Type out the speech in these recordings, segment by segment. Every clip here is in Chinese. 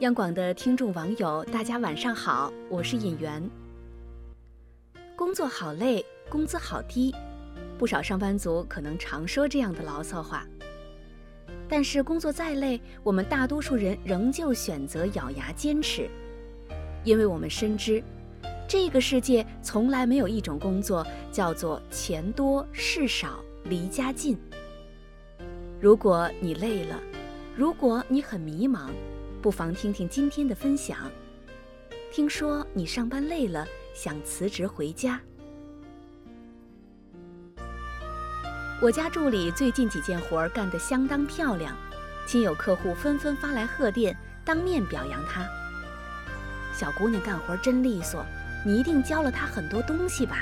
央广的听众网友，大家晚上好，我是尹媛。工作好累，工资好低，不少上班族可能常说这样的牢骚话。但是工作再累，我们大多数人仍旧选择咬牙坚持，因为我们深知，这个世界从来没有一种工作叫做钱多事少离家近。如果你累了，如果你很迷茫，不妨听听今天的分享。听说你上班累了，想辞职回家。我家助理最近几件活儿干得相当漂亮，亲友客户纷纷发来贺电，当面表扬她。小姑娘干活真利索，你一定教了她很多东西吧？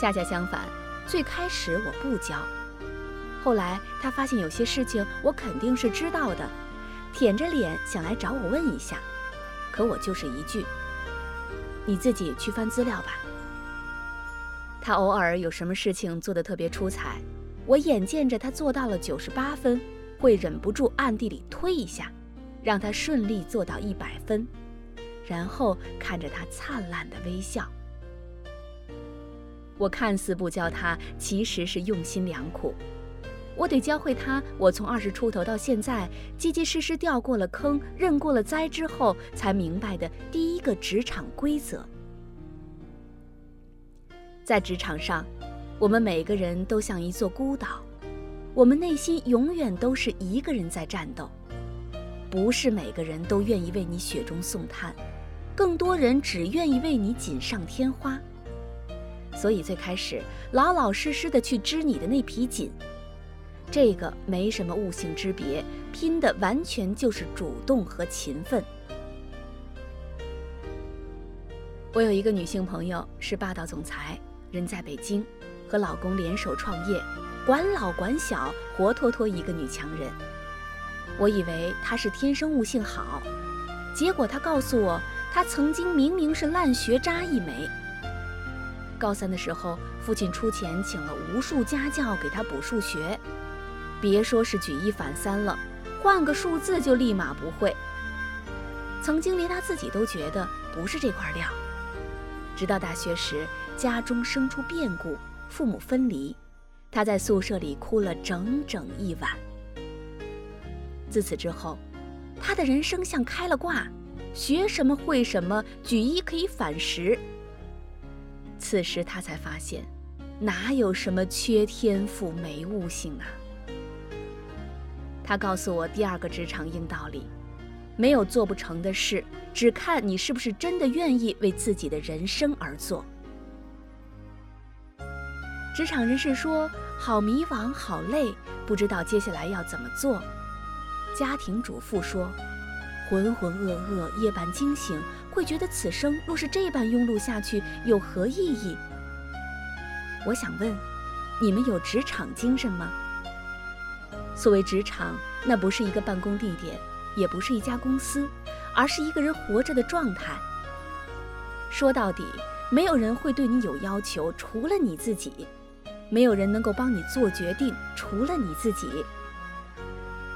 恰恰相反，最开始我不教，后来她发现有些事情我肯定是知道的，舔着脸想来找我问一下，可我就是一句：“你自己去翻资料吧。”他偶尔有什么事情做得特别出彩，我眼见着他做到了九十八分，会忍不住暗地里推一下，让他顺利做到一百分，然后看着他灿烂的微笑。我看似不教他，其实是用心良苦。我得教会他，我从二十出头到现在，结结实实掉过了坑，认过了灾之后，才明白的第一个职场规则。在职场上，我们每个人都像一座孤岛，我们内心永远都是一个人在战斗。不是每个人都愿意为你雪中送炭，更多人只愿意为你锦上添花。所以最开始老老实实的去织你的那匹锦，这个没什么悟性之别，拼的完全就是主动和勤奋。我有一个女性朋友是霸道总裁。人在北京，和老公联手创业，管老管小，活脱脱一个女强人。我以为她是天生悟性好，结果她告诉我，她曾经明明是烂学渣一枚。高三的时候，父亲出钱请了无数家教给她补数学，别说是举一反三了，换个数字就立马不会。曾经连他自己都觉得不是这块料，直到大学时。家中生出变故，父母分离，他在宿舍里哭了整整一晚。自此之后，他的人生像开了挂，学什么会什么，举一可以反十。此时他才发现，哪有什么缺天赋没悟性啊！他告诉我第二个职场硬道理：没有做不成的事，只看你是不是真的愿意为自己的人生而做。职场人士说：“好迷茫，好累，不知道接下来要怎么做。”家庭主妇说：“浑浑噩噩，夜半惊醒，会觉得此生若是这般庸碌下去，有何意义？”我想问，你们有职场精神吗？所谓职场，那不是一个办公地点，也不是一家公司，而是一个人活着的状态。说到底，没有人会对你有要求，除了你自己。没有人能够帮你做决定，除了你自己。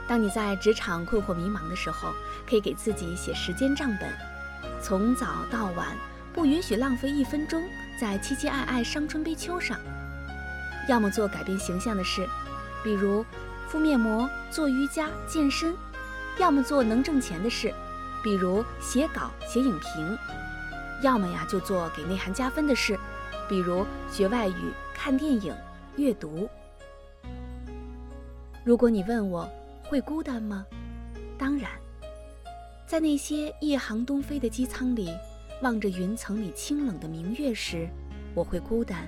当你在职场困惑迷茫的时候，可以给自己写时间账本，从早到晚，不允许浪费一分钟在凄凄爱爱伤春悲秋上。要么做改变形象的事，比如敷面膜、做瑜伽、健身；要么做能挣钱的事，比如写稿、写影评；要么呀就做给内涵加分的事，比如学外语。看电影、阅读。如果你问我会孤单吗？当然，在那些夜航东飞的机舱里，望着云层里清冷的明月时，我会孤单；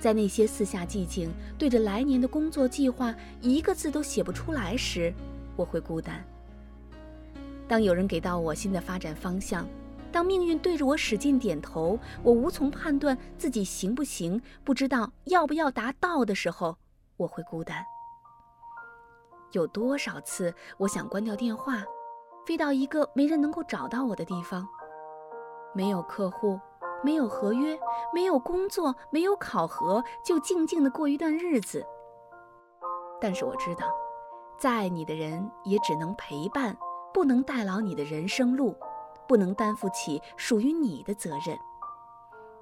在那些四下寂静，对着来年的工作计划一个字都写不出来时，我会孤单。当有人给到我新的发展方向。当命运对着我使劲点头，我无从判断自己行不行，不知道要不要达到的时候，我会孤单。有多少次我想关掉电话，飞到一个没人能够找到我的地方，没有客户，没有合约，没有工作，没有考核，就静静的过一段日子。但是我知道，在爱你的人也只能陪伴。不能代劳你的人生路，不能担负起属于你的责任。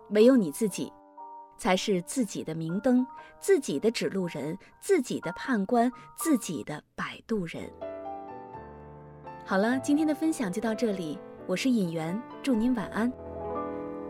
唯有你自己，才是自己的明灯，自己的指路人，自己的判官，自己的摆渡人。好了，今天的分享就到这里，我是尹媛，祝您晚安。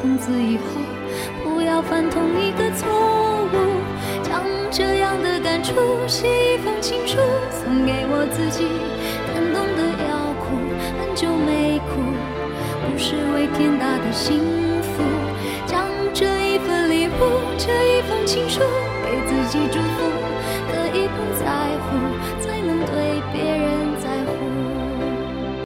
从此以后不要犯同一个错误。将这样的感触写一封情书，送给我自己。感动的要哭，很久没哭，不是为天大的幸福。